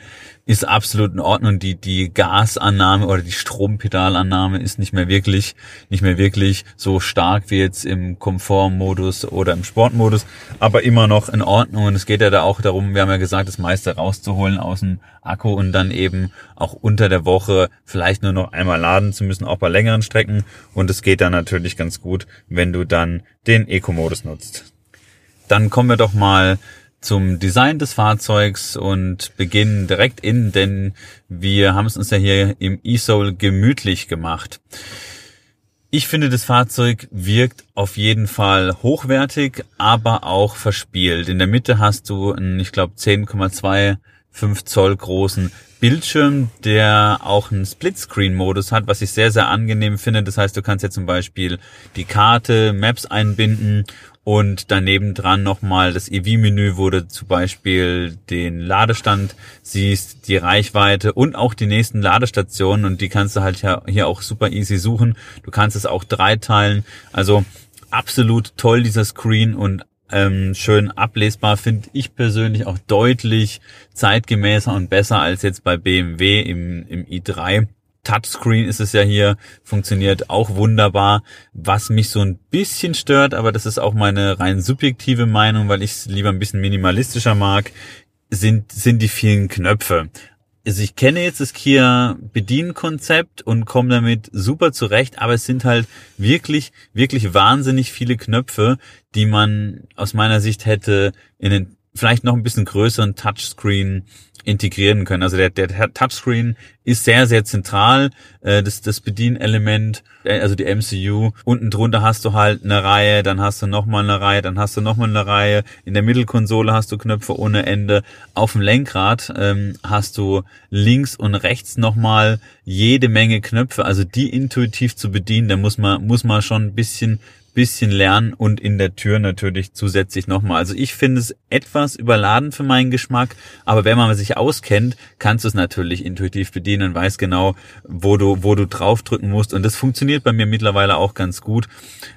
ist absolut in Ordnung. Die, die Gasannahme oder die Strompedalannahme ist nicht mehr wirklich, nicht mehr wirklich so stark wie jetzt im Komfortmodus oder im Sportmodus, aber immer noch in Ordnung. Und es geht ja da auch darum, wir haben ja gesagt, das meiste rauszuholen aus dem Akku und dann eben auch unter der Woche vielleicht nur noch einmal laden zu müssen, auch bei längeren Strecken. Und es geht dann natürlich ganz gut, wenn du dann den Eco-Modus nutzt. Dann kommen wir doch mal zum Design des Fahrzeugs und beginnen direkt in, denn wir haben es uns ja hier im eSoul gemütlich gemacht. Ich finde, das Fahrzeug wirkt auf jeden Fall hochwertig, aber auch verspielt. In der Mitte hast du einen, ich glaube, 10,25 Zoll großen Bildschirm, der auch einen Splitscreen-Modus hat, was ich sehr, sehr angenehm finde. Das heißt, du kannst jetzt zum Beispiel die Karte, Maps einbinden und daneben dran nochmal das EV-Menü, wo du zum Beispiel den Ladestand siehst, die Reichweite und auch die nächsten Ladestationen und die kannst du halt hier auch super easy suchen. Du kannst es auch dreiteilen. Also absolut toll dieser Screen und ähm, schön ablesbar, finde ich persönlich auch deutlich zeitgemäßer und besser als jetzt bei BMW im, im i3. Touchscreen ist es ja hier, funktioniert auch wunderbar. Was mich so ein bisschen stört, aber das ist auch meine rein subjektive Meinung, weil ich es lieber ein bisschen minimalistischer mag, sind, sind die vielen Knöpfe. Also ich kenne jetzt das Kia Bedienkonzept und komme damit super zurecht, aber es sind halt wirklich, wirklich wahnsinnig viele Knöpfe, die man aus meiner Sicht hätte in den vielleicht noch ein bisschen größeren Touchscreen integrieren können. Also der, der Touchscreen ist sehr, sehr zentral, äh, das, das Bedienelement, äh, also die MCU. Unten drunter hast du halt eine Reihe, dann hast du nochmal eine Reihe, dann hast du nochmal eine Reihe. In der Mittelkonsole hast du Knöpfe ohne Ende. Auf dem Lenkrad ähm, hast du links und rechts nochmal jede Menge Knöpfe, also die intuitiv zu bedienen, da muss man, muss man schon ein bisschen bisschen lernen und in der Tür natürlich zusätzlich nochmal. Also ich finde es etwas überladen für meinen Geschmack, aber wenn man sich auskennt, kannst du es natürlich intuitiv bedienen und weiß genau, wo du, wo du draufdrücken musst. Und das funktioniert bei mir mittlerweile auch ganz gut.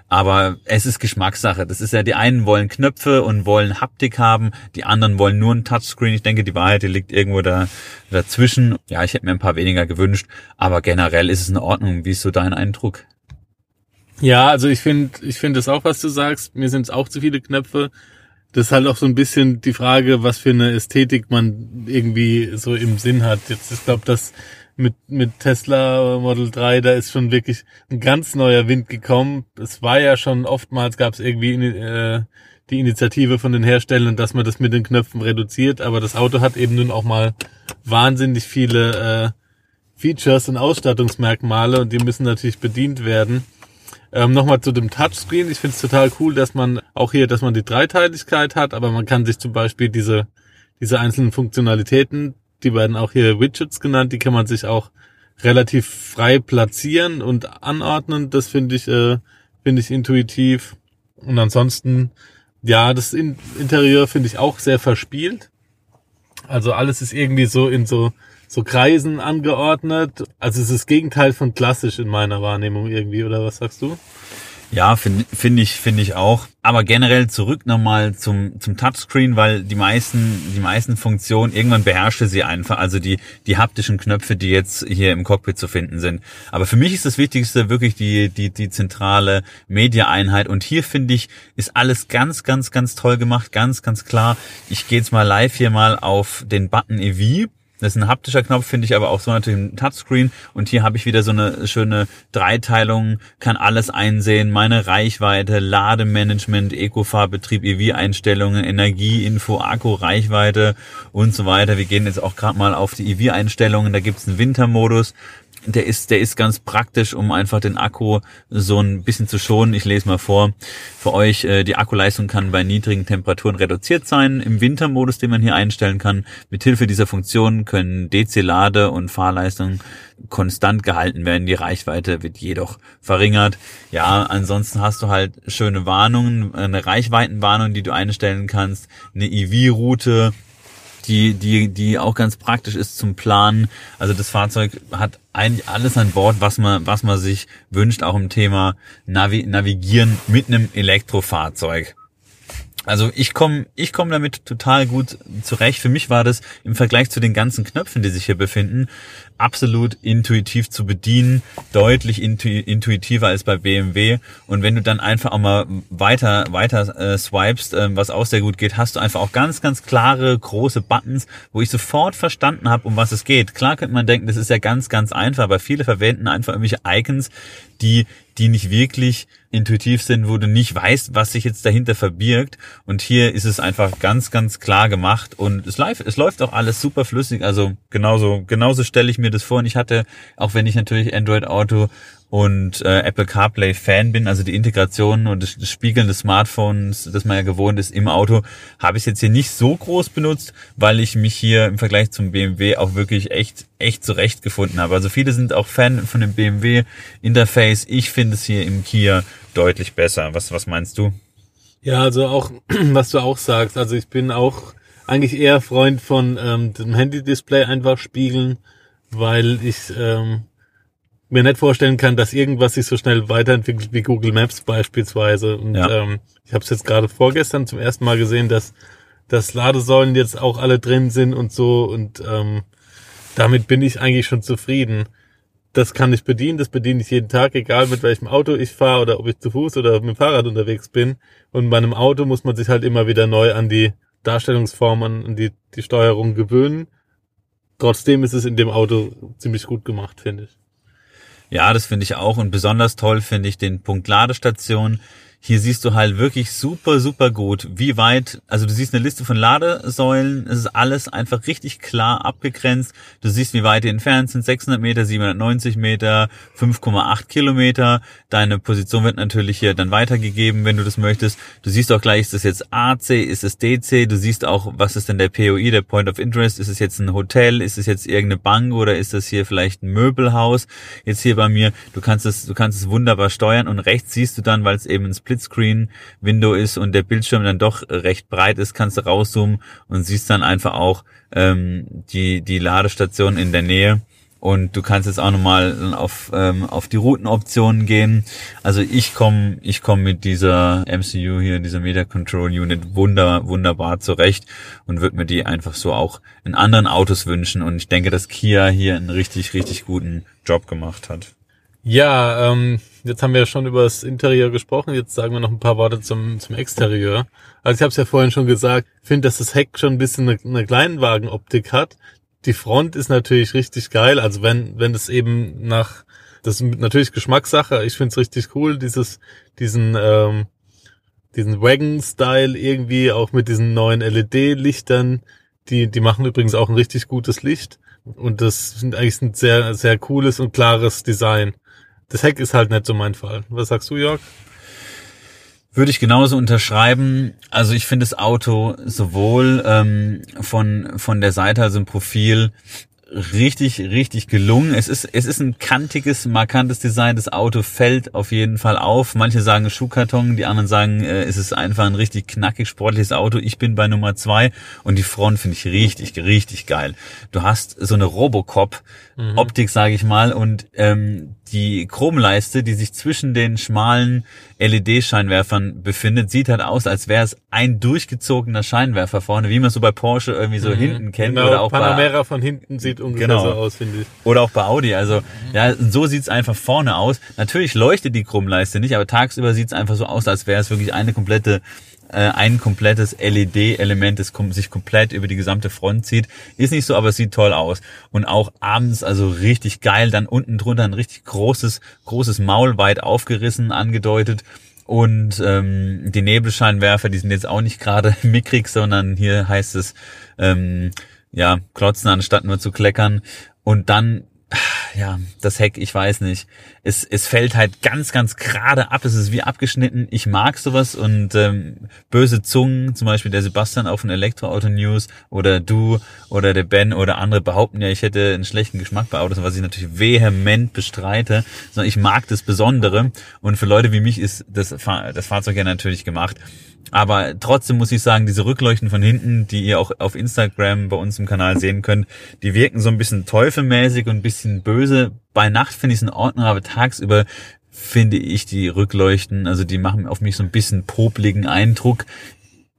Aber es ist Geschmackssache. Das ist ja, die einen wollen Knöpfe und wollen Haptik haben, die anderen wollen nur ein Touchscreen. Ich denke, die Wahrheit, die liegt irgendwo da, dazwischen. Ja, ich hätte mir ein paar weniger gewünscht, aber generell ist es in Ordnung. Wie ist so dein Eindruck? Ja, also ich finde, ich finde das auch, was du sagst. Mir sind es auch zu viele Knöpfe. Das ist halt auch so ein bisschen die Frage, was für eine Ästhetik man irgendwie so im Sinn hat. Jetzt, ich glaube, das mit, mit Tesla Model 3, da ist schon wirklich ein ganz neuer Wind gekommen. Es war ja schon oftmals gab es irgendwie äh, die Initiative von den Herstellern, dass man das mit den Knöpfen reduziert, aber das Auto hat eben nun auch mal wahnsinnig viele äh, Features und Ausstattungsmerkmale und die müssen natürlich bedient werden. Ähm, Nochmal zu dem Touchscreen. Ich finde es total cool, dass man auch hier, dass man die Dreiteiligkeit hat, aber man kann sich zum Beispiel diese, diese einzelnen Funktionalitäten, die werden auch hier Widgets genannt, die kann man sich auch relativ frei platzieren und anordnen. Das finde ich, äh, finde ich intuitiv. Und ansonsten, ja, das Interieur finde ich auch sehr verspielt. Also alles ist irgendwie so in so so Kreisen angeordnet. Also es ist das Gegenteil von klassisch in meiner Wahrnehmung irgendwie, oder was sagst du? Ja, finde find ich, finde ich auch. Aber generell zurück nochmal zum, zum Touchscreen, weil die meisten, die meisten Funktionen, irgendwann beherrschte sie einfach, also die, die haptischen Knöpfe, die jetzt hier im Cockpit zu finden sind. Aber für mich ist das Wichtigste wirklich die, die, die zentrale Media-Einheit. Und hier finde ich, ist alles ganz, ganz, ganz toll gemacht, ganz, ganz klar. Ich gehe jetzt mal live hier mal auf den Button EV das ist ein haptischer Knopf, finde ich aber auch so natürlich ein Touchscreen. Und hier habe ich wieder so eine schöne Dreiteilung, kann alles einsehen, meine Reichweite, Lademanagement, Ecofahrbetrieb, EV-Einstellungen, Energieinfo, Akku, Reichweite und so weiter. Wir gehen jetzt auch gerade mal auf die EV-Einstellungen. Da gibt es einen Wintermodus der ist, der ist ganz praktisch, um einfach den Akku so ein bisschen zu schonen. Ich lese mal vor. Für euch, äh, die Akkuleistung kann bei niedrigen Temperaturen reduziert sein. Im Wintermodus, den man hier einstellen kann. Mithilfe dieser Funktion können DC-Lade und Fahrleistung konstant gehalten werden. Die Reichweite wird jedoch verringert. Ja, ansonsten hast du halt schöne Warnungen, eine Reichweitenwarnung, die du einstellen kannst, eine EV-Route, die, die, die auch ganz praktisch ist zum Planen. Also das Fahrzeug hat eigentlich alles an Bord, was man, was man sich wünscht, auch im Thema Navi Navigieren mit einem Elektrofahrzeug. Also ich komme ich komm damit total gut zurecht. Für mich war das im Vergleich zu den ganzen Knöpfen, die sich hier befinden, absolut intuitiv zu bedienen, deutlich intu intuitiver als bei BMW. Und wenn du dann einfach auch mal weiter weiter äh, swipest, äh, was auch sehr gut geht, hast du einfach auch ganz ganz klare große Buttons, wo ich sofort verstanden habe, um was es geht. Klar könnte man denken, das ist ja ganz ganz einfach, aber viele verwenden einfach irgendwelche Icons, die die nicht wirklich intuitiv sind, wo du nicht weißt, was sich jetzt dahinter verbirgt. Und hier ist es einfach ganz, ganz klar gemacht und es, live, es läuft auch alles super flüssig. Also genauso, genauso stelle ich mir das vor. Und ich hatte, auch wenn ich natürlich Android Auto und äh, Apple CarPlay Fan bin, also die Integration und das, das Spiegeln des Smartphones, das man ja gewohnt ist im Auto, habe ich jetzt hier nicht so groß benutzt, weil ich mich hier im Vergleich zum BMW auch wirklich echt echt zurechtgefunden habe. Also viele sind auch Fan von dem BMW Interface. Ich finde es hier im Kia deutlich besser. Was was meinst du? Ja, also auch, was du auch sagst, also ich bin auch eigentlich eher Freund von ähm, dem Handy-Display einfach spiegeln, weil ich ähm, mir nicht vorstellen kann, dass irgendwas sich so schnell weiterentwickelt wie Google Maps beispielsweise. Und Ja. ähm, ich habe es jetzt gerade vorgestern zum ersten Mal gesehen, dass dass Ladesäulen jetzt auch alle drin sind und so und ähm, damit bin ich eigentlich schon zufrieden. Das kann ich bedienen, das bediene ich jeden Tag, egal mit welchem Auto ich fahre oder ob ich zu Fuß oder mit dem Fahrrad unterwegs bin. Und bei einem Auto muss man sich halt immer wieder neu an die Darstellungsform, an an die, die Steuerung gewöhnen. Trotzdem ist es in dem Auto ziemlich gut gemacht, finde ich. Ja, das finde ich auch. Und besonders toll finde ich den Punkt Ladestation. Hier siehst du halt wirklich super, super gut, wie weit, also du siehst eine Liste von Ladesäulen, es ist alles einfach richtig klar abgegrenzt. Du siehst, wie weit die entfernt sind, 600 Meter, 790 Meter, 5,8 Kilometer. Deine Position wird natürlich hier dann weitergegeben, wenn du das möchtest. Du siehst auch gleich, ist das jetzt AC, ist es DC, du siehst auch, was ist denn der POI, der Point of Interest, ist es jetzt ein Hotel, ist es jetzt irgendeine Bank oder ist das hier vielleicht ein Möbelhaus? Jetzt hier bei mir, du kannst es, du kannst es wunderbar steuern und rechts siehst du dann, weil es eben ein Splitscreen-Window ist und der Bildschirm dann doch recht breit ist, kannst du rauszoomen und siehst dann einfach auch ähm, die, die Ladestation in der Nähe. Und du kannst jetzt auch nochmal auf, ähm, auf die Routenoptionen gehen. Also ich komme ich komm mit dieser MCU hier, dieser Media Control Unit wunder, wunderbar zurecht und würde mir die einfach so auch in anderen Autos wünschen. Und ich denke, dass Kia hier einen richtig, richtig guten Job gemacht hat. Ja, ähm, jetzt haben wir ja schon über das Interieur gesprochen. Jetzt sagen wir noch ein paar Worte zum, zum Exterieur. Also ich habe es ja vorhin schon gesagt, ich finde, dass das Heck schon ein bisschen eine, eine Kleinwagenoptik hat. Die Front ist natürlich richtig geil. Also wenn wenn es eben nach das ist natürlich Geschmackssache. Ich finde es richtig cool, dieses diesen ähm, diesen Wagon-Style irgendwie auch mit diesen neuen LED-Lichtern. Die die machen übrigens auch ein richtig gutes Licht. Und das sind eigentlich ein sehr sehr cooles und klares Design. Das Heck ist halt nicht so mein Fall. Was sagst du, Jörg? Würde ich genauso unterschreiben. Also ich finde das Auto sowohl ähm, von, von der Seite, also im Profil, richtig, richtig gelungen. Es ist, es ist ein kantiges, markantes Design. Das Auto fällt auf jeden Fall auf. Manche sagen Schuhkarton, die anderen sagen, äh, es ist einfach ein richtig knackig sportliches Auto. Ich bin bei Nummer zwei und die Front finde ich richtig, richtig geil. Du hast so eine Robocop-Optik, sage ich mal, und ähm, die Chromleiste, die sich zwischen den schmalen LED-Scheinwerfern befindet, sieht halt aus, als wäre es ein durchgezogener Scheinwerfer vorne, wie man so bei Porsche irgendwie so hinten kennt Genau, oder auch bei Panamera von hinten sieht ungefähr Genau. so aus, finde ich. oder auch bei Audi. Also ja, so sieht's einfach vorne aus. Natürlich leuchtet die Chromleiste nicht, aber tagsüber sieht's einfach so aus, als wäre es wirklich eine komplette ein komplettes LED-Element, das sich komplett über die gesamte Front zieht. Ist nicht so, aber es sieht toll aus. Und auch abends, also richtig geil, dann unten drunter ein richtig großes, großes Maul weit aufgerissen, angedeutet. Und ähm, die Nebelscheinwerfer, die sind jetzt auch nicht gerade mickrig, sondern hier heißt es, ähm, ja, klotzen anstatt nur zu kleckern. Und dann, ja, das Heck, ich weiß nicht. Es, es fällt halt ganz, ganz gerade ab. Es ist wie abgeschnitten. Ich mag sowas und ähm, böse Zungen, zum Beispiel der Sebastian auf den Elektroauto News oder du oder der Ben oder andere behaupten ja, ich hätte einen schlechten Geschmack bei Autos, was ich natürlich vehement bestreite. Sondern ich mag das Besondere und für Leute wie mich ist das, Fahr das Fahrzeug ja natürlich gemacht. Aber trotzdem muss ich sagen, diese Rückleuchten von hinten, die ihr auch auf Instagram bei uns im Kanal sehen könnt, die wirken so ein bisschen teufelmäßig und ein bisschen böse. Bei Nacht finde ich es in Ordnung, aber tagsüber finde ich die Rückleuchten, also die machen auf mich so ein bisschen popligen Eindruck.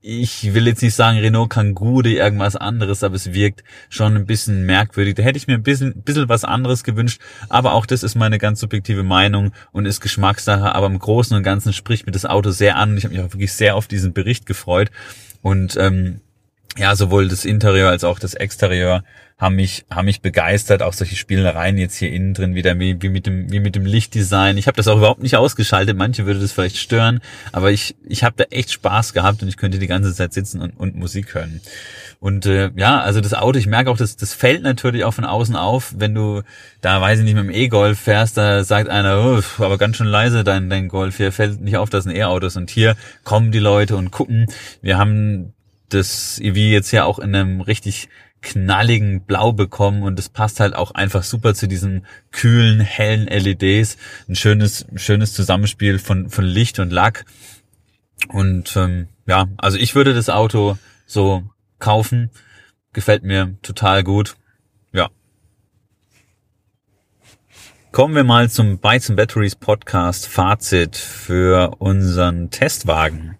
Ich will jetzt nicht sagen Renault Kangoo oder irgendwas anderes, aber es wirkt schon ein bisschen merkwürdig. Da hätte ich mir ein bisschen, bisschen was anderes gewünscht, aber auch das ist meine ganz subjektive Meinung und ist Geschmackssache, aber im Großen und Ganzen spricht mir das Auto sehr an ich habe mich auch wirklich sehr auf diesen Bericht gefreut und ähm, ja, sowohl das Interieur als auch das Exterieur haben mich, haben mich begeistert. Auch solche Spielereien jetzt hier innen drin wieder, wie, wie mit dem, wie mit dem Lichtdesign. Ich habe das auch überhaupt nicht ausgeschaltet. Manche würde das vielleicht stören, aber ich, ich habe da echt Spaß gehabt und ich könnte die ganze Zeit sitzen und, und Musik hören. Und äh, ja, also das Auto, ich merke auch, das, das fällt natürlich auch von außen auf. Wenn du da, weiß ich nicht, mit dem E-Golf fährst, da sagt einer, oh, aber ganz schön leise dein, dein Golf hier, fällt nicht auf, das ein E-Auto ist. Und hier kommen die Leute und gucken. Wir haben das EV jetzt ja auch in einem richtig knalligen Blau bekommen und es passt halt auch einfach super zu diesen kühlen, hellen LEDs. Ein schönes, schönes Zusammenspiel von, von Licht und Lack. Und ähm, ja, also ich würde das Auto so kaufen. Gefällt mir total gut. Ja. Kommen wir mal zum Bytes and Batteries Podcast Fazit für unseren Testwagen.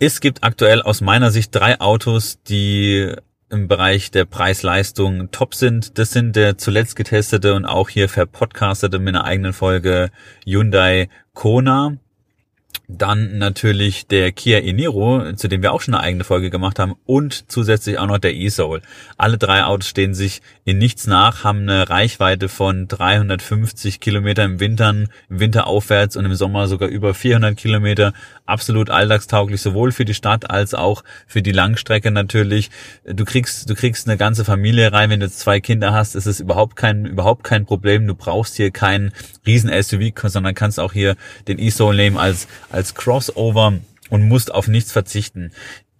Es gibt aktuell aus meiner Sicht drei Autos, die im Bereich der Preis-Leistung top sind. Das sind der zuletzt getestete und auch hier verpodcastete mit einer eigenen Folge Hyundai Kona. Dann natürlich der Kia e-Niro, zu dem wir auch schon eine eigene Folge gemacht haben und zusätzlich auch noch der e-Soul. Alle drei Autos stehen sich in nichts nach, haben eine Reichweite von 350 Kilometer im Winter, im Winter aufwärts und im Sommer sogar über 400 Kilometer. Absolut alltagstauglich, sowohl für die Stadt als auch für die Langstrecke natürlich. Du kriegst, du kriegst eine ganze Familie rein. Wenn du zwei Kinder hast, ist es überhaupt kein, überhaupt kein Problem. Du brauchst hier kein riesen SUV, sondern kannst auch hier den e-Soul nehmen als als Crossover und musst auf nichts verzichten.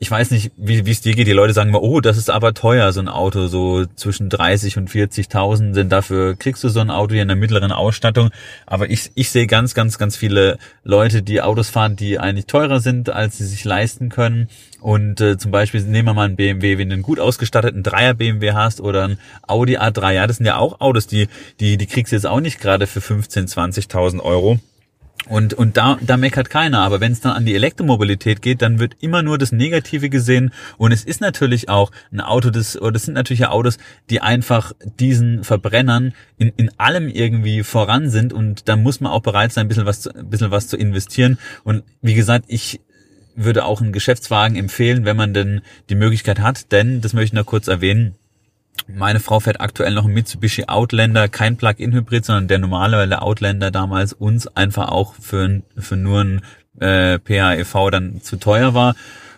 Ich weiß nicht, wie es dir geht. Die Leute sagen mal, oh, das ist aber teuer, so ein Auto, so zwischen 30 und 40.000, denn dafür kriegst du so ein Auto hier in der mittleren Ausstattung. Aber ich, ich sehe ganz, ganz, ganz viele Leute, die Autos fahren, die eigentlich teurer sind, als sie sich leisten können. Und äh, zum Beispiel nehmen wir mal einen BMW, wenn du einen gut ausgestatteten Dreier BMW hast oder ein Audi A3, ja, das sind ja auch Autos, die, die, die kriegst du jetzt auch nicht gerade für 15, 20.000 Euro. Und, und da, da meckert keiner. Aber wenn es dann an die Elektromobilität geht, dann wird immer nur das Negative gesehen. Und es ist natürlich auch ein Auto, das, oder das sind natürlich Autos, die einfach diesen Verbrennern in, in allem irgendwie voran sind. Und da muss man auch bereit sein, ein bisschen was, ein bisschen was zu investieren. Und wie gesagt, ich würde auch einen Geschäftswagen empfehlen, wenn man denn die Möglichkeit hat. Denn, das möchte ich noch kurz erwähnen, meine Frau fährt aktuell noch ein Mitsubishi Outlander, kein Plug-in-Hybrid, sondern der normale, weil der Outlander damals uns einfach auch für, für nur ein äh, PHEV dann zu teuer war.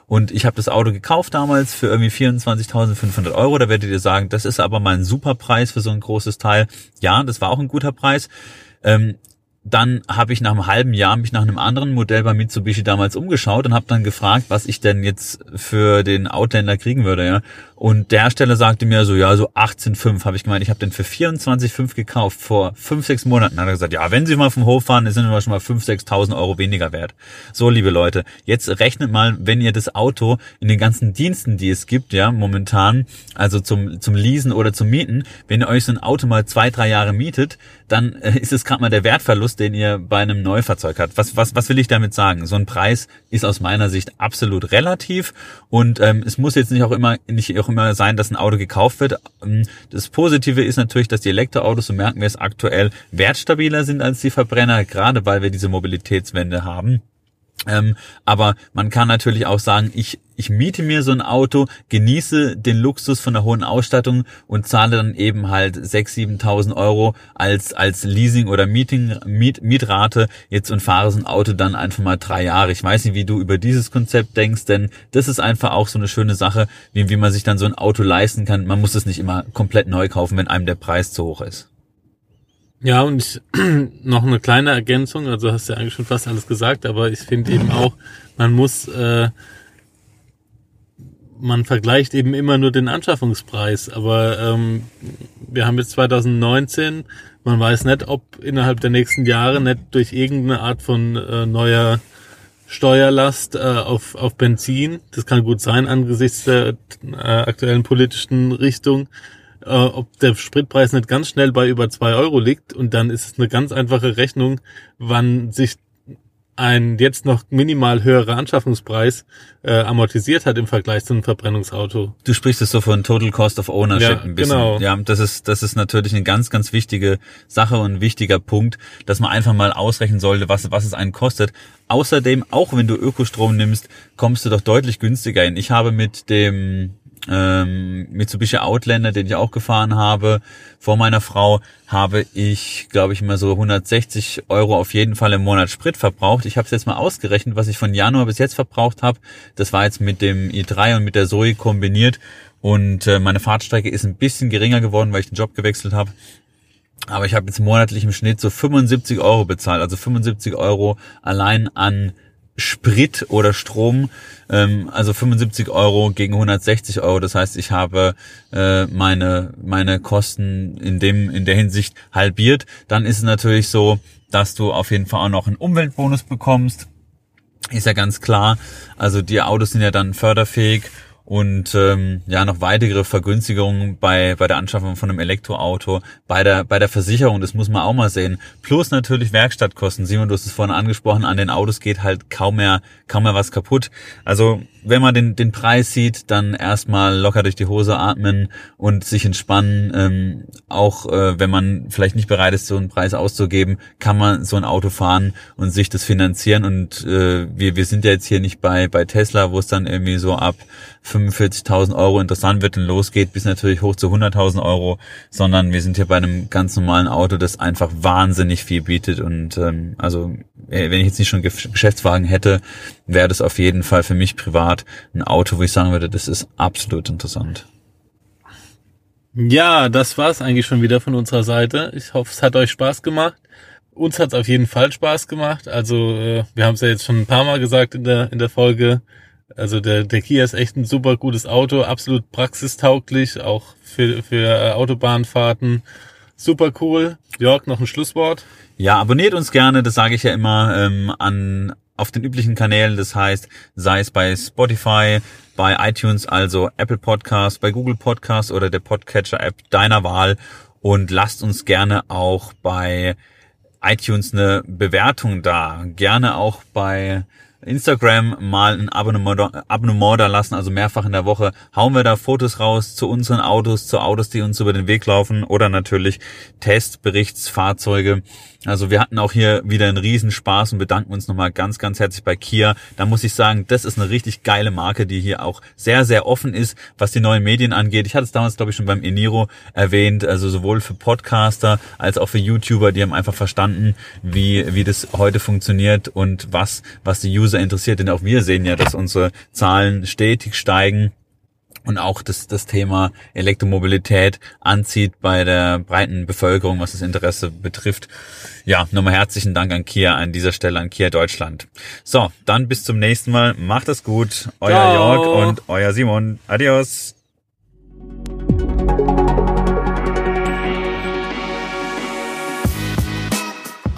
Und ich habe das Auto gekauft damals für irgendwie 24.500 Euro. Da werdet ihr sagen, das ist aber mal ein super Preis für so ein großes Teil. Ja, das war auch ein guter Preis. Ähm, dann habe ich nach einem halben Jahr mich nach einem anderen Modell bei Mitsubishi damals umgeschaut und habe dann gefragt, was ich denn jetzt für den Outlander kriegen würde, ja. Und der Hersteller sagte mir so, ja, so 18,5 habe ich gemeint, ich habe den für 24,5 gekauft vor 5, 6 Monaten. Dann hat er gesagt, ja, wenn Sie mal vom Hof fahren, sind wir schon mal 5, 6.000 Euro weniger wert. So, liebe Leute, jetzt rechnet mal, wenn ihr das Auto in den ganzen Diensten, die es gibt, ja, momentan, also zum, zum Leasen oder zum Mieten, wenn ihr euch so ein Auto mal zwei, drei Jahre mietet, dann äh, ist es gerade mal der Wertverlust, den ihr bei einem Neufahrzeug habt. Was, was, was will ich damit sagen? So ein Preis ist aus meiner Sicht absolut relativ und ähm, es muss jetzt nicht auch immer, nicht auch immer sein, dass ein Auto gekauft wird. Ähm, das Positive ist natürlich, dass die Elektroautos, so merken wir es aktuell, wertstabiler sind als die Verbrenner, gerade weil wir diese Mobilitätswende haben. Ähm, aber man kann natürlich auch sagen, ich, ich miete mir so ein Auto, genieße den Luxus von der hohen Ausstattung und zahle dann eben halt 6.000, 7.000 Euro als, als Leasing oder Meeting, Miet, Mietrate jetzt und fahre so ein Auto dann einfach mal drei Jahre. Ich weiß nicht, wie du über dieses Konzept denkst, denn das ist einfach auch so eine schöne Sache, wie, wie man sich dann so ein Auto leisten kann. Man muss es nicht immer komplett neu kaufen, wenn einem der Preis zu hoch ist. Ja, und ich, noch eine kleine Ergänzung, also hast du ja eigentlich schon fast alles gesagt, aber ich finde eben auch, man muss, äh, man vergleicht eben immer nur den Anschaffungspreis, aber ähm, wir haben jetzt 2019, man weiß nicht, ob innerhalb der nächsten Jahre nicht durch irgendeine Art von äh, neuer Steuerlast äh, auf, auf Benzin, das kann gut sein angesichts der äh, aktuellen politischen Richtung, äh, ob der Spritpreis nicht ganz schnell bei über zwei Euro liegt und dann ist es eine ganz einfache Rechnung, wann sich ein jetzt noch minimal höherer Anschaffungspreis äh, amortisiert hat im Vergleich zu einem Verbrennungsauto. Du sprichst es so von Total Cost of Ownership ja, ein bisschen. Genau. Ja, das ist das ist natürlich eine ganz ganz wichtige Sache und ein wichtiger Punkt, dass man einfach mal ausrechnen sollte, was was es einen kostet. Außerdem, auch wenn du Ökostrom nimmst, kommst du doch deutlich günstiger hin. Ich habe mit dem ähm, Mitsubishi Outlander, den ich auch gefahren habe, vor meiner Frau, habe ich, glaube ich, mal so 160 Euro auf jeden Fall im Monat Sprit verbraucht. Ich habe es jetzt mal ausgerechnet, was ich von Januar bis jetzt verbraucht habe. Das war jetzt mit dem i3 und mit der Zoe kombiniert. Und äh, meine Fahrtstrecke ist ein bisschen geringer geworden, weil ich den Job gewechselt habe. Aber ich habe jetzt monatlich im Schnitt so 75 Euro bezahlt. Also 75 Euro allein an Sprit oder Strom, ähm, also 75 Euro gegen 160 Euro. Das heißt, ich habe äh, meine meine Kosten in dem in der Hinsicht halbiert. Dann ist es natürlich so, dass du auf jeden Fall auch noch einen Umweltbonus bekommst. ist ja ganz klar. Also die Autos sind ja dann förderfähig und ähm, ja noch weitere Vergünstigungen bei bei der Anschaffung von einem Elektroauto, bei der bei der Versicherung, das muss man auch mal sehen. Plus natürlich Werkstattkosten. Simon, du hast es vorhin angesprochen, an den Autos geht halt kaum mehr kaum mehr was kaputt. Also wenn man den den Preis sieht, dann erstmal locker durch die Hose atmen und sich entspannen. Ähm, auch äh, wenn man vielleicht nicht bereit ist, so einen Preis auszugeben, kann man so ein Auto fahren und sich das finanzieren. Und äh, wir wir sind ja jetzt hier nicht bei bei Tesla, wo es dann irgendwie so ab 45.000 Euro interessant wird und losgeht, bis natürlich hoch zu 100.000 Euro, sondern wir sind hier bei einem ganz normalen Auto, das einfach wahnsinnig viel bietet und ähm, also äh, wenn ich jetzt nicht schon Geschäftswagen hätte, wäre das auf jeden Fall für mich privat ein Auto, wo ich sagen würde, das ist absolut interessant. Ja, das war's eigentlich schon wieder von unserer Seite. Ich hoffe, es hat euch Spaß gemacht. Uns hat's auf jeden Fall Spaß gemacht. Also äh, wir haben es ja jetzt schon ein paar Mal gesagt in der in der Folge. Also der, der Kia ist echt ein super gutes Auto, absolut praxistauglich, auch für, für äh, Autobahnfahrten. Super cool. Jörg, noch ein Schlusswort? Ja, abonniert uns gerne, das sage ich ja immer, ähm, an auf den üblichen Kanälen, das heißt, sei es bei Spotify, bei iTunes, also Apple Podcast, bei Google Podcast oder der Podcatcher-App deiner Wahl und lasst uns gerne auch bei iTunes eine Bewertung da. Gerne auch bei Instagram mal ein Abonnement, Abonnement da lassen, also mehrfach in der Woche hauen wir da Fotos raus zu unseren Autos, zu Autos, die uns über den Weg laufen oder natürlich Testberichtsfahrzeuge. Also wir hatten auch hier wieder einen Riesenspaß und bedanken uns nochmal ganz, ganz herzlich bei Kia. Da muss ich sagen, das ist eine richtig geile Marke, die hier auch sehr, sehr offen ist, was die neuen Medien angeht. Ich hatte es damals, glaube ich, schon beim Eniro erwähnt, also sowohl für Podcaster als auch für YouTuber, die haben einfach verstanden, wie, wie das heute funktioniert und was, was die User interessiert. Denn auch wir sehen ja, dass unsere Zahlen stetig steigen und auch das, das Thema Elektromobilität anzieht bei der breiten Bevölkerung, was das Interesse betrifft. Ja, nochmal herzlichen Dank an Kia an dieser Stelle, an Kia Deutschland. So, dann bis zum nächsten Mal. Macht es gut. Euer Ciao. Jörg und euer Simon. Adios.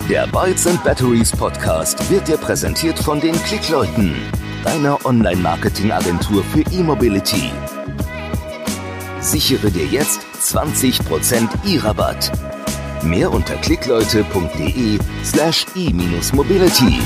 Der Bytes and Batteries Podcast wird dir präsentiert von den Klickleuten, deiner Online-Marketing-Agentur für E-Mobility. Sichere dir jetzt 20% E-Rabatt. Mehr unter klickleute.de slash e-mobility.